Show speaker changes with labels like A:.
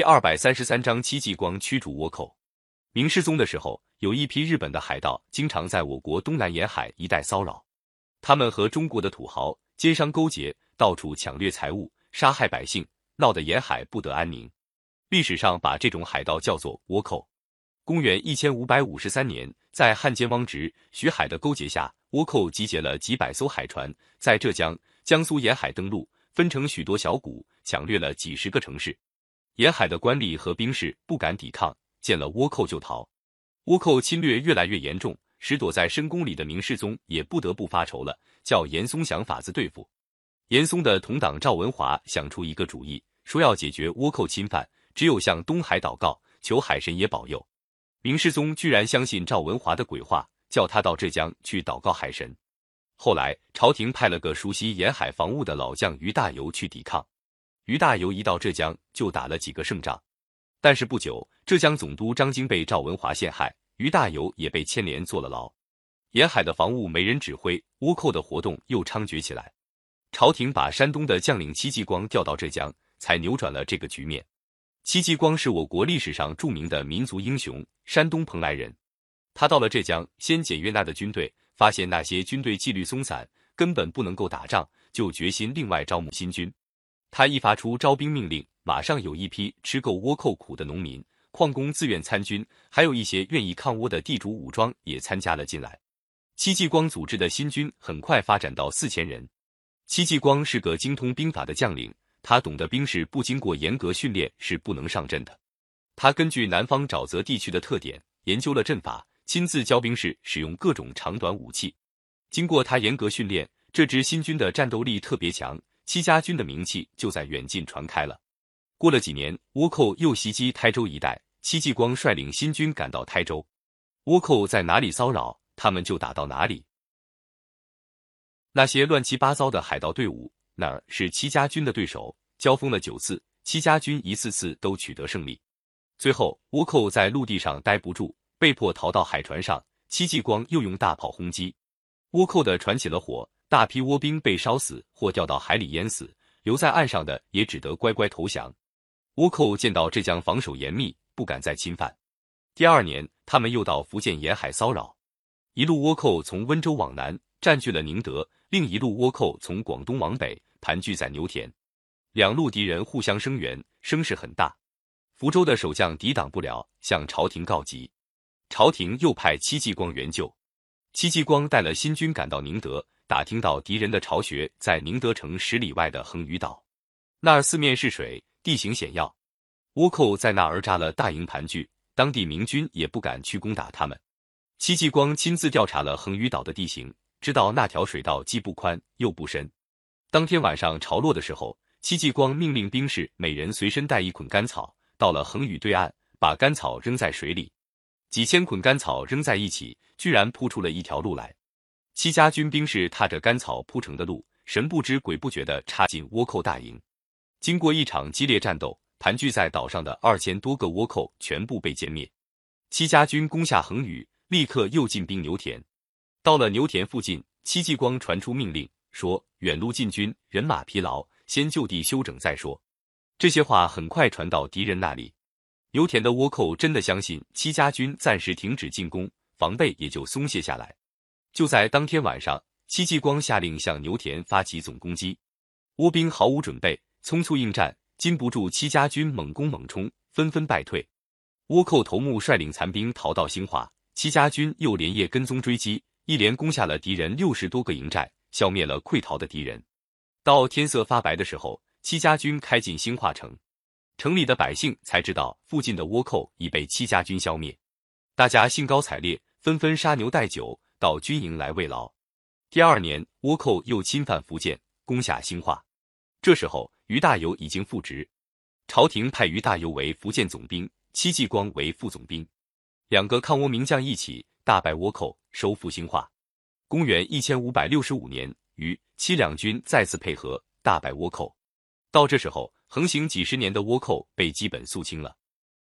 A: 第二百三十三章戚继光驱逐倭寇。明世宗的时候，有一批日本的海盗经常在我国东南沿海一带骚扰，他们和中国的土豪奸商勾结，到处抢掠财物，杀害百姓，闹得沿海不得安宁。历史上把这种海盗叫做倭寇。公元一千五百五十三年，在汉奸汪直、徐海的勾结下，倭寇集结了几百艘海船，在浙江、江苏沿海登陆，分成许多小股，抢掠了几十个城市。沿海的官吏和兵士不敢抵抗，见了倭寇就逃。倭寇侵略越来越严重，使躲在深宫里的明世宗也不得不发愁了，叫严嵩想法子对付。严嵩的同党赵文华想出一个主意，说要解决倭寇侵犯，只有向东海祷告，求海神爷保佑。明世宗居然相信赵文华的鬼话，叫他到浙江去祷告海神。后来朝廷派了个熟悉沿海防务的老将于大猷去抵抗。于大猷一到浙江就打了几个胜仗，但是不久，浙江总督张经被赵文华陷害，于大猷也被牵连坐了牢。沿海的防务没人指挥，倭寇的活动又猖獗起来。朝廷把山东的将领戚继光调到浙江，才扭转了这个局面。戚继光是我国历史上著名的民族英雄，山东蓬莱人。他到了浙江，先检阅那的军队，发现那些军队纪律松散，根本不能够打仗，就决心另外招募新军。他一发出招兵命令，马上有一批吃够倭寇苦的农民、矿工自愿参军，还有一些愿意抗倭的地主武装也参加了进来。戚继光组织的新军很快发展到四千人。戚继光是个精通兵法的将领，他懂得兵士不经过严格训练是不能上阵的。他根据南方沼泽地区的特点，研究了阵法，亲自教兵士使用各种长短武器。经过他严格训练，这支新军的战斗力特别强。戚家军的名气就在远近传开了。过了几年，倭寇又袭击台州一带，戚继光率领新军赶到台州。倭寇在哪里骚扰，他们就打到哪里。那些乱七八糟的海盗队伍，哪儿是戚家军的对手？交锋了九次，戚家军一次次都取得胜利。最后，倭寇在陆地上待不住，被迫逃到海船上。戚继光又用大炮轰击，倭寇的船起了火。大批倭兵被烧死或掉到海里淹死，留在岸上的也只得乖乖投降。倭寇见到浙江防守严密，不敢再侵犯。第二年，他们又到福建沿海骚扰，一路倭寇从温州往南占据了宁德，另一路倭寇从广东往北盘踞在牛田，两路敌人互相声援，声势很大。福州的守将抵挡不了，向朝廷告急，朝廷又派戚继光援救。戚继光带了新军赶到宁德。打听到敌人的巢穴在宁德城十里外的横屿岛，那儿四面是水，地形险要，倭寇在那儿扎了大营盘踞，当地明军也不敢去攻打他们。戚继光亲自调查了横屿岛的地形，知道那条水道既不宽又不深。当天晚上潮落的时候，戚继光命令兵士每人随身带一捆干草，到了横屿对岸，把干草扔在水里，几千捆干草扔在一起，居然铺出了一条路来。戚家军兵士踏着干草铺成的路，神不知鬼不觉地插进倭寇大营。经过一场激烈战斗，盘踞在岛上的二千多个倭寇全部被歼灭。戚家军攻下横屿，立刻又进兵牛田。到了牛田附近，戚继光传出命令，说：“远路进军，人马疲劳，先就地休整再说。”这些话很快传到敌人那里。牛田的倭寇真的相信戚家军暂时停止进攻，防备也就松懈下来。就在当天晚上，戚继光下令向牛田发起总攻击，倭兵毫无准备，匆促应战，禁不住戚家军猛攻猛冲，纷纷败退。倭寇头目率领残兵逃到兴化，戚家军又连夜跟踪追击，一连攻下了敌人六十多个营寨，消灭了溃逃的敌人。到天色发白的时候，戚家军开进兴化城，城里的百姓才知道附近的倭寇已被戚家军消灭，大家兴高采烈，纷纷杀牛带酒。到军营来慰劳。第二年，倭寇又侵犯福建，攻下兴化。这时候，于大猷已经复职，朝廷派于大猷为福建总兵，戚继光为副总兵。两个抗倭名将一起大败倭寇，收复兴化。公元一千五百六十五年，于戚两军再次配合，大败倭寇。到这时候，横行几十年的倭寇被基本肃清了。